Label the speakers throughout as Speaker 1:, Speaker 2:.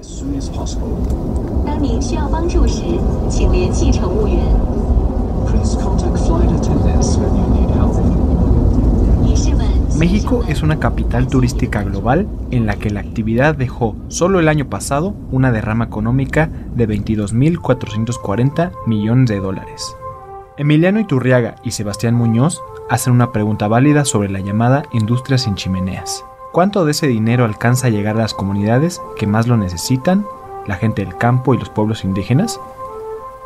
Speaker 1: as soon as possible.
Speaker 2: 当您需要帮助时，请联系乘务员。
Speaker 1: Please contact flight attendants when you need help.
Speaker 2: 女士们，
Speaker 3: México es una capital turística global en la que la actividad dejó solo el año pasado una derrama económica de 22.440 millones de dólares. Emiliano Iturriaga y Sebastián Muñoz hacen una pregunta válida sobre la llamada industria sin chimeneas. ¿Cuánto de ese dinero alcanza a llegar a las comunidades que más lo necesitan, la gente del campo y los pueblos indígenas?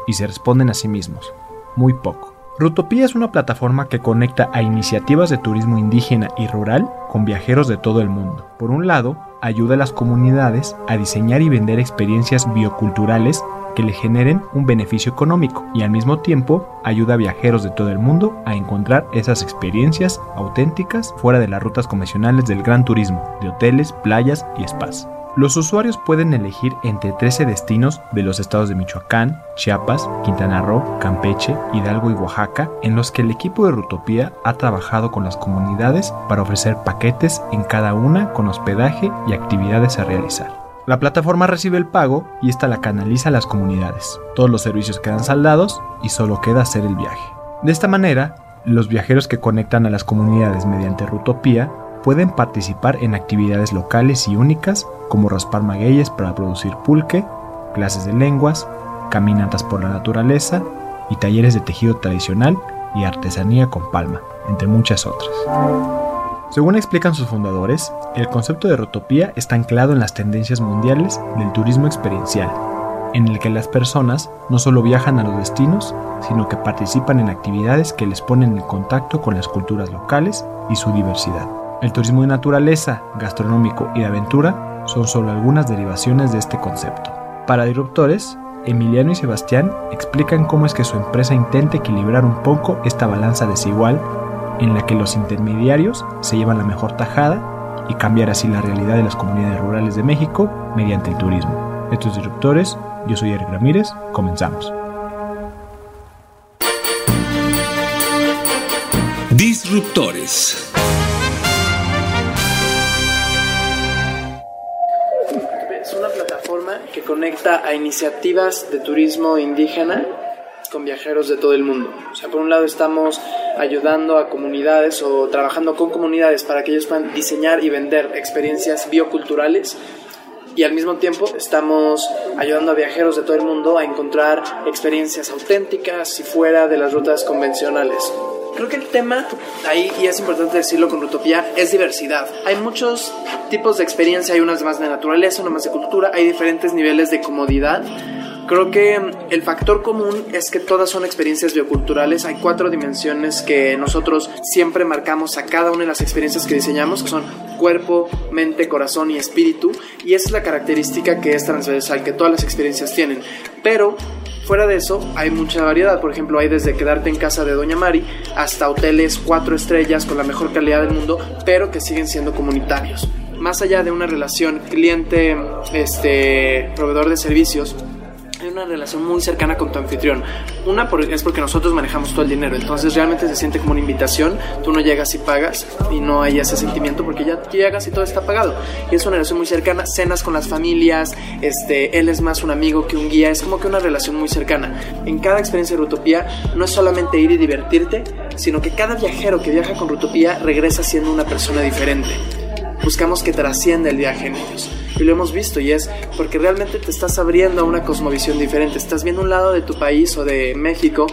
Speaker 3: Y se responden a sí mismos, muy poco. Rutopía es una plataforma que conecta a iniciativas de turismo indígena y rural con viajeros de todo el mundo. Por un lado, ayuda a las comunidades a diseñar y vender experiencias bioculturales que le generen un beneficio económico y al mismo tiempo ayuda a viajeros de todo el mundo a encontrar esas experiencias auténticas fuera de las rutas convencionales del gran turismo, de hoteles, playas y spas. Los usuarios pueden elegir entre 13 destinos de los estados de Michoacán, Chiapas, Quintana Roo, Campeche, Hidalgo y Oaxaca, en los que el equipo de Rutopía ha trabajado con las comunidades para ofrecer paquetes en cada una con hospedaje y actividades a realizar. La plataforma recibe el pago y esta la canaliza a las comunidades. Todos los servicios quedan saldados y solo queda hacer el viaje. De esta manera, los viajeros que conectan a las comunidades mediante Rutopía pueden participar en actividades locales y únicas como raspar magueyes para producir pulque, clases de lenguas, caminatas por la naturaleza y talleres de tejido tradicional y artesanía con palma, entre muchas otras. Según explican sus fundadores, el concepto de Rotopía está anclado en las tendencias mundiales del turismo experiencial, en el que las personas no solo viajan a los destinos, sino que participan en actividades que les ponen en contacto con las culturas locales y su diversidad. El turismo de naturaleza, gastronómico y de aventura son solo algunas derivaciones de este concepto. Para Disruptores, Emiliano y Sebastián explican cómo es que su empresa intenta equilibrar un poco esta balanza desigual en la que los intermediarios se llevan la mejor tajada y cambiar así la realidad de las comunidades rurales de México mediante el turismo. Estos Disruptores, yo soy Eric Ramírez, comenzamos.
Speaker 4: Disruptores.
Speaker 5: Es una plataforma que conecta a iniciativas de turismo indígena con viajeros de todo el mundo. O sea, por un lado estamos ayudando a comunidades o trabajando con comunidades para que ellos puedan diseñar y vender experiencias bioculturales y al mismo tiempo estamos ayudando a viajeros de todo el mundo a encontrar experiencias auténticas y fuera de las rutas convencionales. Creo que el tema ahí, y es importante decirlo con Utopía, es diversidad. Hay muchos tipos de experiencia, hay unas más de naturaleza, unas más de cultura, hay diferentes niveles de comodidad. Creo que el factor común es que todas son experiencias bioculturales. Hay cuatro dimensiones que nosotros siempre marcamos a cada una de las experiencias que diseñamos, que son cuerpo, mente, corazón y espíritu. Y esa es la característica que es transversal, que todas las experiencias tienen. Pero Fuera de eso, hay mucha variedad. Por ejemplo, hay desde quedarte en casa de Doña Mari hasta hoteles cuatro estrellas con la mejor calidad del mundo, pero que siguen siendo comunitarios. Más allá de una relación cliente, este, de servicios, hay una relación muy cercana con tu anfitrión. Una es porque nosotros manejamos todo el dinero, entonces realmente se siente como una invitación. Tú no llegas y pagas y no hay ese sentimiento porque ya llegas y todo está pagado. Y es una relación muy cercana. Cenas con las familias, este, él es más un amigo que un guía, es como que una relación muy cercana. En cada experiencia de Rutopía no es solamente ir y divertirte, sino que cada viajero que viaja con Rutopía regresa siendo una persona diferente buscamos que trascienda el viaje en ellos. Y lo hemos visto y es porque realmente te estás abriendo a una cosmovisión diferente. Estás viendo un lado de tu país o de México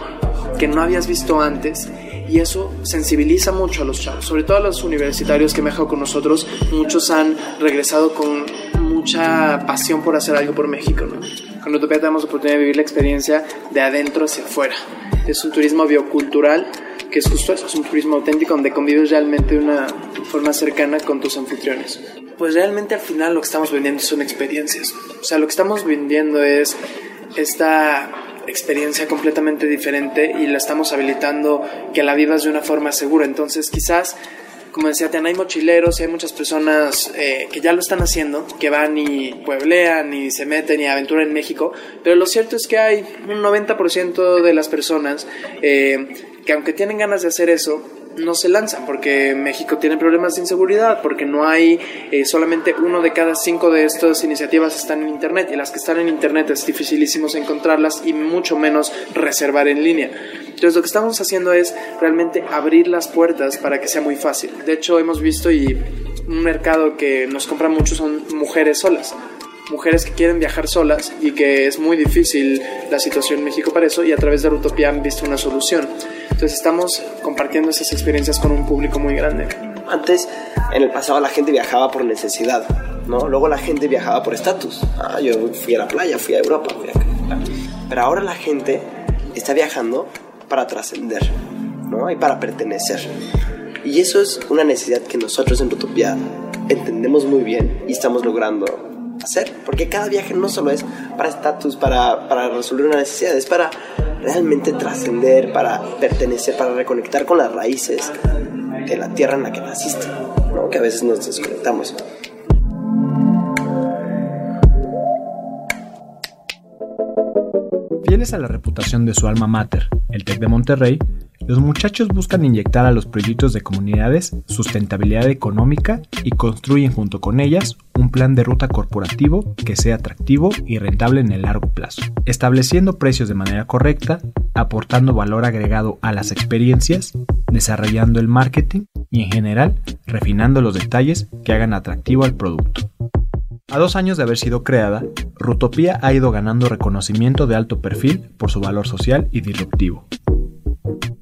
Speaker 5: que no habías visto antes y eso sensibiliza mucho a los chavos, sobre todo a los universitarios que viajado con nosotros. Muchos han regresado con mucha pasión por hacer algo por México. ¿no? Con Utopía tenemos la oportunidad de vivir la experiencia de adentro hacia afuera. Es un turismo biocultural que es justo eso, es un turismo auténtico donde convives realmente de una forma cercana con tus anfitriones. Pues realmente al final lo que estamos vendiendo son experiencias. O sea, lo que estamos vendiendo es esta experiencia completamente diferente y la estamos habilitando que la vivas de una forma segura. Entonces quizás como decía Tiana, hay mochileros y hay muchas personas eh, que ya lo están haciendo, que van y pueblean y se meten y aventuran en México, pero lo cierto es que hay un 90% de las personas eh, que aunque tienen ganas de hacer eso, no se lanzan porque México tiene problemas de inseguridad, porque no hay eh, solamente uno de cada cinco de estas iniciativas están en Internet y las que están en Internet es dificilísimo encontrarlas y mucho menos reservar en línea. Entonces lo que estamos haciendo es realmente abrir las puertas para que sea muy fácil. De hecho hemos visto y un mercado que nos compra mucho son mujeres solas mujeres que quieren viajar solas y que es muy difícil la situación en México para eso y a través de Rutopia han visto una solución. Entonces estamos compartiendo esas experiencias con un público muy grande.
Speaker 6: Antes, en el pasado, la gente viajaba por necesidad, ¿no? Luego la gente viajaba por estatus. Ah, yo fui a la playa, fui a Europa, fui a... Pero ahora la gente está viajando para trascender, ¿no? Y para pertenecer. Y eso es una necesidad que nosotros en Rutopia entendemos muy bien y estamos logrando hacer, porque cada viaje no solo es para estatus, para, para resolver una necesidad, es para realmente trascender, para pertenecer, para reconectar con las raíces de la tierra en la que naciste, ¿no? que a veces nos desconectamos.
Speaker 3: Fieles a la reputación de su alma mater, el TEC de Monterrey, los muchachos buscan inyectar a los proyectos de comunidades sustentabilidad económica y construyen junto con ellas un plan de ruta corporativo que sea atractivo y rentable en el largo plazo, estableciendo precios de manera correcta, aportando valor agregado a las experiencias, desarrollando el marketing y en general refinando los detalles que hagan atractivo al producto. A dos años de haber sido creada, Rutopía ha ido ganando reconocimiento de alto perfil por su valor social y disruptivo.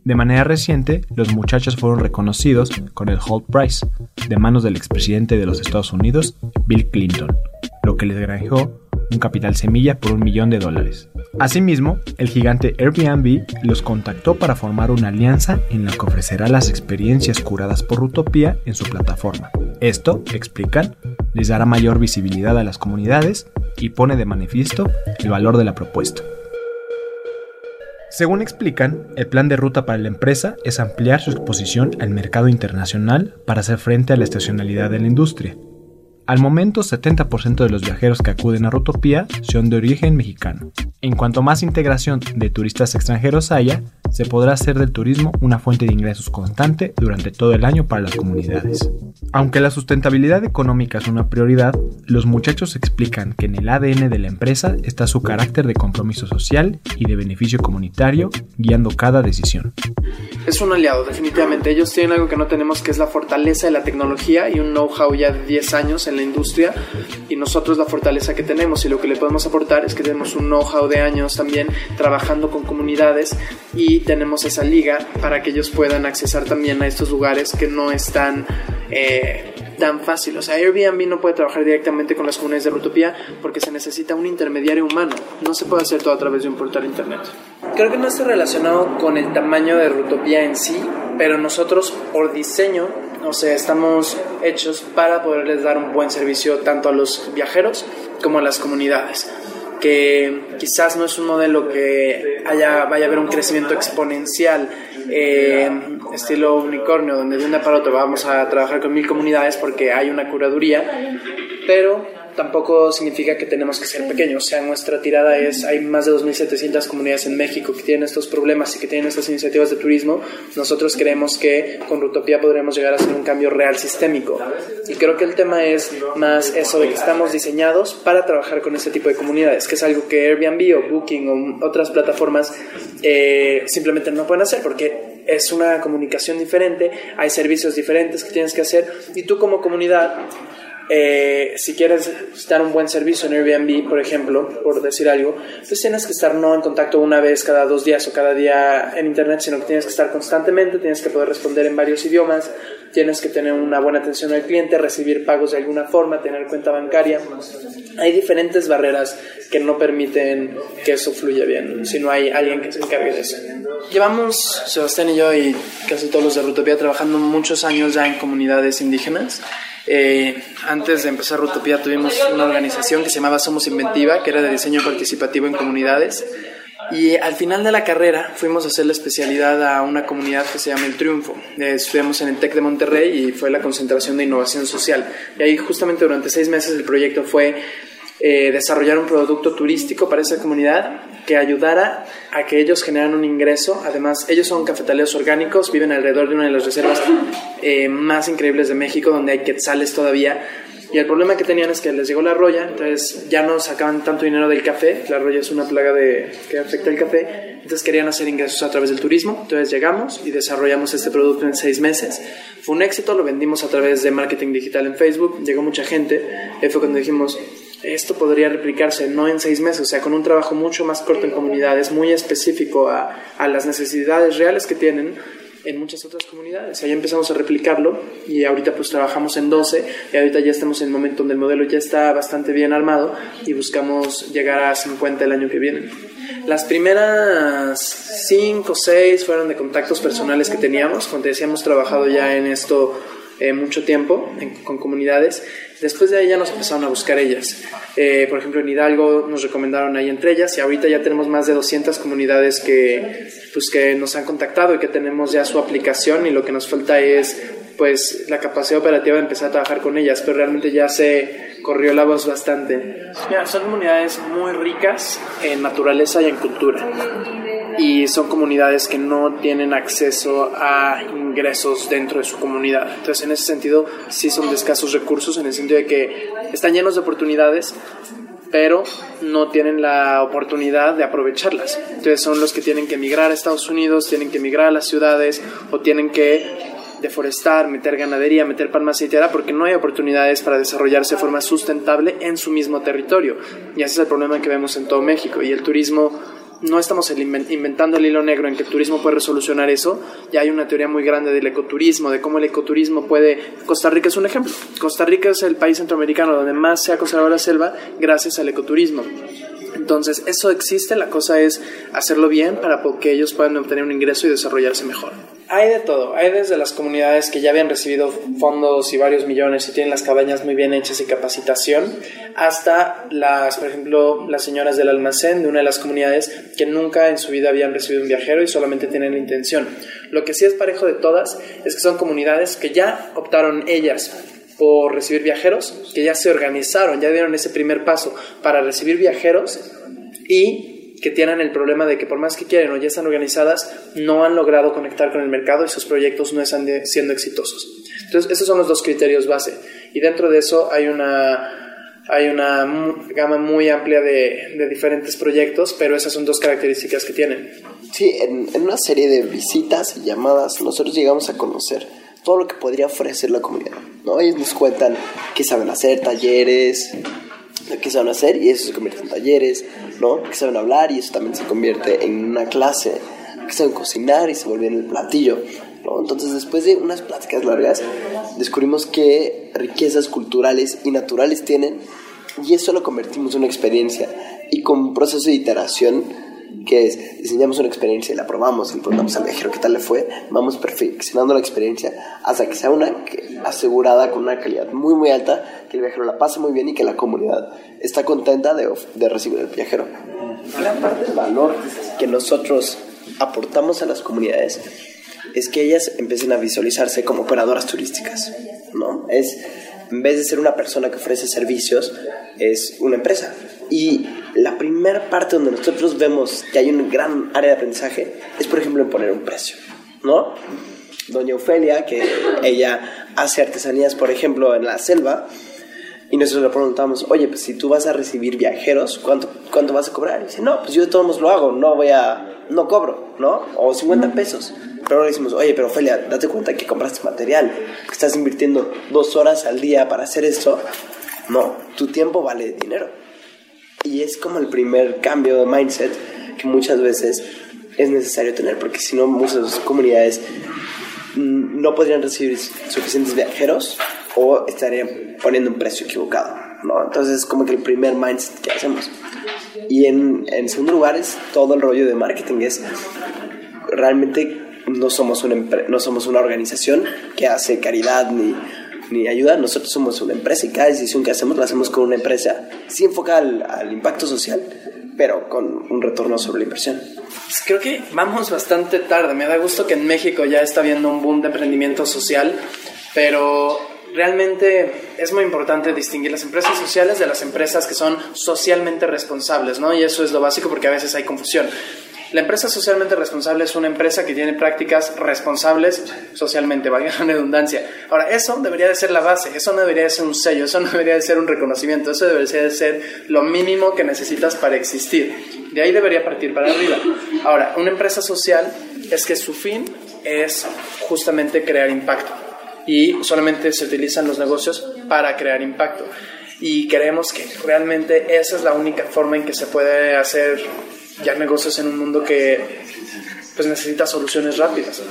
Speaker 3: De manera reciente, los muchachos fueron reconocidos con el Holt Prize, de manos del expresidente de los Estados Unidos, Bill Clinton, lo que les granjeó un capital semilla por un millón de dólares. Asimismo, el gigante Airbnb los contactó para formar una alianza en la que ofrecerá las experiencias curadas por Utopía en su plataforma. Esto, explican, les dará mayor visibilidad a las comunidades y pone de manifiesto el valor de la propuesta. Según explican, el plan de ruta para la empresa es ampliar su exposición al mercado internacional para hacer frente a la estacionalidad de la industria. Al momento, 70% de los viajeros que acuden a Rutopía son de origen mexicano. En cuanto más integración de turistas extranjeros haya, se podrá hacer del turismo una fuente de ingresos constante durante todo el año para las comunidades. Aunque la sustentabilidad económica es una prioridad, los muchachos explican que en el ADN de la empresa está su carácter de compromiso social y de beneficio comunitario, guiando cada decisión.
Speaker 5: Es un aliado, definitivamente. Ellos tienen algo que no tenemos, que es la fortaleza de la tecnología y un know-how ya de 10 años en la industria. Y nosotros la fortaleza que tenemos y lo que le podemos aportar es que tenemos un know-how de años también trabajando con comunidades y tenemos esa liga para que ellos puedan accesar también a estos lugares que no están tan fácil. O sea, Airbnb no puede trabajar directamente con las comunidades de Rutopía porque se necesita un intermediario humano. No se puede hacer todo a través de un portal internet. Creo que no está relacionado con el tamaño de Rutopía en sí, pero nosotros por diseño, o sea, estamos hechos para poderles dar un buen servicio tanto a los viajeros como a las comunidades que quizás no es un modelo que haya, vaya a haber un crecimiento exponencial estilo unicornio, donde de una para otra vamos a trabajar con mil comunidades porque hay una curaduría, pero tampoco significa que tenemos que ser pequeños. O sea, nuestra tirada es, hay más de 2.700 comunidades en México que tienen estos problemas y que tienen estas iniciativas de turismo. Nosotros creemos que con Rutopía podremos llegar a hacer un cambio real sistémico. Y creo que el tema es más eso de que estamos diseñados para trabajar con este tipo de comunidades, que es algo que Airbnb o Booking o otras plataformas eh, simplemente no pueden hacer porque es una comunicación diferente, hay servicios diferentes que tienes que hacer y tú como comunidad eh, si quieres dar un buen servicio en Airbnb, por ejemplo, por decir algo, pues tienes que estar no en contacto una vez cada dos días o cada día en Internet, sino que tienes que estar constantemente, tienes que poder responder en varios idiomas, tienes que tener una buena atención al cliente, recibir pagos de alguna forma, tener cuenta bancaria. Hay diferentes barreras que no permiten que eso fluya bien, si no hay alguien que se encargue de eso. Llevamos, Sebastián y yo y casi todos los de Rutopía, trabajando muchos años ya en comunidades indígenas. Eh, antes de empezar Rutopía tuvimos una organización que se llamaba Somos Inventiva, que era de diseño participativo en comunidades. Y al final de la carrera fuimos a hacer la especialidad a una comunidad que se llama El Triunfo. Eh, estuvimos en el TEC de Monterrey y fue la concentración de innovación social. Y ahí justamente durante seis meses el proyecto fue eh, desarrollar un producto turístico para esa comunidad que ayudara a que ellos generaran un ingreso. Además, ellos son cafetaleros orgánicos, viven alrededor de una de las reservas eh, más increíbles de México, donde hay quetzales todavía. Y el problema que tenían es que les llegó la roya, entonces ya no sacaban tanto dinero del café. La roya es una plaga de, que afecta el café. Entonces querían hacer ingresos a través del turismo. Entonces llegamos y desarrollamos este producto en seis meses. Fue un éxito, lo vendimos a través de marketing digital en Facebook. Llegó mucha gente. Y fue cuando dijimos, esto podría replicarse no en seis meses, o sea, con un trabajo mucho más corto en comunidades, muy específico a, a las necesidades reales que tienen en muchas otras comunidades. Ahí empezamos a replicarlo y ahorita pues trabajamos en 12 y ahorita ya estamos en el momento donde el modelo ya está bastante bien armado y buscamos llegar a 50 el año que viene. Las primeras 5 o 6 fueron de contactos personales que teníamos, cuando decíamos trabajado ya en esto eh, mucho tiempo con comunidades. Después de ahí ya nos empezaron a buscar ellas. Eh, por ejemplo, en Hidalgo nos recomendaron ahí entre ellas y ahorita ya tenemos más de 200 comunidades que, pues, que nos han contactado y que tenemos ya su aplicación y lo que nos falta es pues la capacidad operativa de empezar a trabajar con ellas, pero realmente ya se corrió la voz bastante. Mira, son comunidades muy ricas en naturaleza y en cultura y son comunidades que no tienen acceso a ingresos dentro de su comunidad. Entonces, en ese sentido, sí son de escasos recursos, en el sentido de que están llenos de oportunidades, pero no tienen la oportunidad de aprovecharlas. Entonces, son los que tienen que emigrar a Estados Unidos, tienen que emigrar a las ciudades o tienen que deforestar, meter ganadería, meter palma aceitera, porque no hay oportunidades para desarrollarse de forma sustentable en su mismo territorio. Y ese es el problema que vemos en todo México. Y el turismo no estamos inventando el hilo negro en que el turismo puede resolucionar eso. Ya hay una teoría muy grande del ecoturismo, de cómo el ecoturismo puede... Costa Rica es un ejemplo. Costa Rica es el país centroamericano donde más se ha conservado la selva gracias al ecoturismo. Entonces, eso existe, la cosa es hacerlo bien para que ellos puedan obtener un ingreso y desarrollarse mejor. Hay de todo, hay desde las comunidades que ya habían recibido fondos y varios millones y tienen las cabañas muy bien hechas y capacitación, hasta las, por ejemplo, las señoras del almacén de una de las comunidades que nunca en su vida habían recibido un viajero y solamente tienen la intención. Lo que sí es parejo de todas es que son comunidades que ya optaron ellas por recibir viajeros, que ya se organizaron, ya dieron ese primer paso para recibir viajeros y que tienen el problema de que por más que quieren o ya están organizadas, no han logrado conectar con el mercado y sus proyectos no están siendo exitosos. Entonces, esos son los dos criterios base. Y dentro de eso hay una, hay una gama muy amplia de, de diferentes proyectos, pero esas son dos características que tienen.
Speaker 6: Sí, en, en una serie de visitas y llamadas nosotros llegamos a conocer todo lo que podría ofrecer la comunidad. ¿No? Ellos nos cuentan qué saben hacer, talleres, qué saben hacer y eso se convierte en talleres, ¿no? Que saben hablar y eso también se convierte en una clase, que saben cocinar y se vuelve en el platillo, ¿no? Entonces después de unas pláticas largas descubrimos qué riquezas culturales y naturales tienen y eso lo convertimos en una experiencia y con un proceso de iteración que es diseñamos una experiencia y la probamos y le preguntamos al viajero qué tal le fue, vamos perfeccionando la experiencia hasta que sea una asegurada con una calidad muy muy alta, que el viajero la pase muy bien y que la comunidad está contenta de, de recibir al viajero. Gran parte del valor que nosotros aportamos a las comunidades es que ellas empiecen a visualizarse como operadoras turísticas, ¿no? Es, en vez de ser una persona que ofrece servicios, es una empresa. Y la primera parte donde nosotros vemos que hay un gran área de aprendizaje es, por ejemplo, en poner un precio, ¿no? Doña Ofelia, que ella hace artesanías, por ejemplo, en la selva, y nosotros le preguntamos, oye, pues si tú vas a recibir viajeros, ¿cuánto, cuánto vas a cobrar? Y dice, no, pues yo de todos modos lo hago, no voy a, no cobro, ¿no? O 50 pesos. Pero ahora decimos, oye, pero Ophelia, date cuenta que compraste material, que estás invirtiendo dos horas al día para hacer esto. No, tu tiempo vale dinero. Y es como el primer cambio de mindset que muchas veces es necesario tener, porque si no, muchas comunidades no podrían recibir suficientes viajeros o estarían poniendo un precio equivocado, ¿no? Entonces es como que el primer mindset que hacemos. Y en, en segundo lugar es todo el rollo de marketing, es realmente no somos una, no somos una organización que hace caridad ni, ni ayuda, nosotros somos una empresa y cada decisión que hacemos la hacemos con una empresa, sí enfocada al, al impacto social, pero con un retorno sobre la inversión.
Speaker 5: Pues creo que vamos bastante tarde. Me da gusto que en México ya está habiendo un boom de emprendimiento social, pero realmente es muy importante distinguir las empresas sociales de las empresas que son socialmente responsables, ¿no? Y eso es lo básico porque a veces hay confusión. La empresa socialmente responsable es una empresa que tiene prácticas responsables socialmente, valga la redundancia. Ahora, eso debería de ser la base, eso no debería de ser un sello, eso no debería de ser un reconocimiento, eso debería de ser lo mínimo que necesitas para existir. De ahí debería partir para arriba. Ahora, una empresa social es que su fin es justamente crear impacto y solamente se utilizan los negocios para crear impacto. Y creemos que realmente esa es la única forma en que se puede hacer ya negocios en un mundo que pues necesita soluciones rápidas.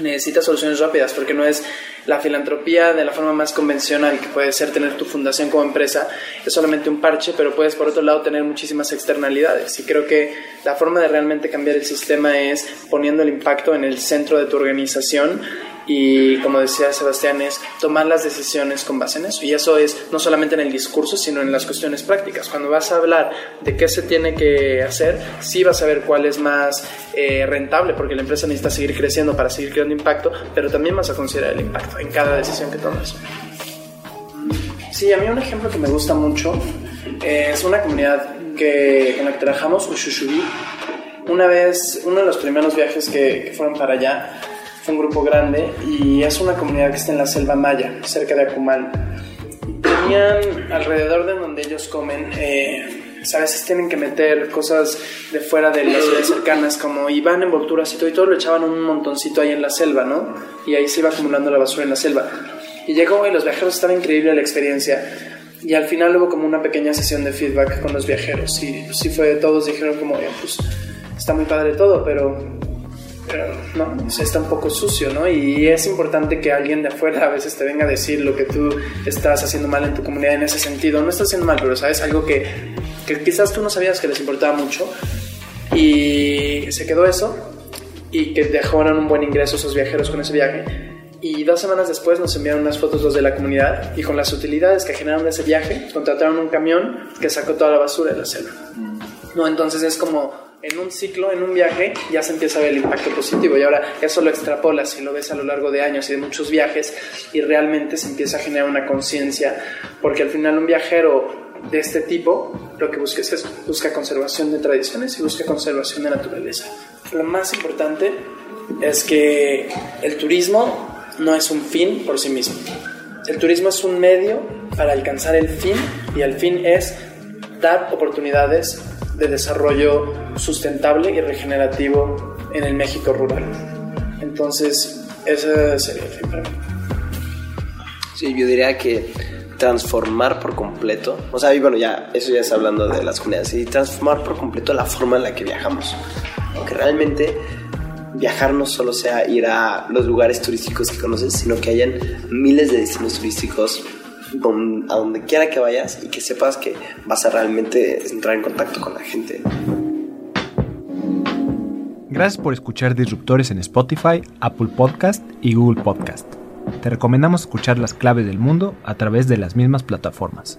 Speaker 5: Necesita soluciones rápidas porque no es la filantropía de la forma más convencional que puede ser tener tu fundación como empresa, es solamente un parche, pero puedes por otro lado tener muchísimas externalidades. Y creo que la forma de realmente cambiar el sistema es poniendo el impacto en el centro de tu organización y como decía Sebastián es tomar las decisiones con base en eso. Y eso es no solamente en el discurso sino en las cuestiones prácticas. Cuando vas a hablar de qué se tiene que hacer sí vas a ver cuál es más eh, rentable porque la empresa necesita seguir creciendo para seguir creando impacto pero también vas a considerar el impacto en cada decisión que tomes sí a mí un ejemplo que me gusta mucho eh, es una comunidad que, con la que trabajamos Ushushubi una vez uno de los primeros viajes que, que fueron para allá un grupo grande y es una comunidad que está en la selva maya, cerca de Acumal. Tenían alrededor de donde ellos comen, eh, a veces tienen que meter cosas de fuera de las ciudades cercanas, como iban envolturas y todo, y todo lo echaban un montoncito ahí en la selva, ¿no? Y ahí se iba acumulando la basura en la selva. Y llegó y los viajeros estaba increíble la experiencia. Y al final hubo como una pequeña sesión de feedback con los viajeros. Y sí fue, todos dijeron como, pues está muy padre todo, pero no, está un poco sucio, ¿no? Y es importante que alguien de afuera a veces te venga a decir lo que tú estás haciendo mal en tu comunidad en ese sentido. No estás haciendo mal, pero sabes algo que, que quizás tú no sabías que les importaba mucho y se quedó eso y que dejaron un buen ingreso esos viajeros con ese viaje. Y dos semanas después nos enviaron unas fotos los de la comunidad y con las utilidades que generaron de ese viaje contrataron un camión que sacó toda la basura de la selva. No, entonces es como en un ciclo, en un viaje, ya se empieza a ver el impacto positivo y ahora eso lo extrapolas y lo ves a lo largo de años y de muchos viajes y realmente se empieza a generar una conciencia porque al final un viajero de este tipo lo que busca es busca conservación de tradiciones y busca conservación de naturaleza. Lo más importante es que el turismo no es un fin por sí mismo. El turismo es un medio para alcanzar el fin y el fin es dar oportunidades de desarrollo sustentable y regenerativo en el México rural. Entonces, ese sería el fin para mí.
Speaker 6: Sí, yo diría que transformar por completo, o sea, y bueno, ya, eso ya está hablando de las comunidades, y transformar por completo la forma en la que viajamos. Que realmente viajar no solo sea ir a los lugares turísticos que conoces, sino que hayan miles de destinos turísticos don- a donde quiera que vayas y que sepas que vas a realmente entrar en contacto con la gente.
Speaker 3: Gracias por escuchar Disruptores en Spotify, Apple Podcast y Google Podcast. Te recomendamos escuchar las claves del mundo a través de las mismas plataformas.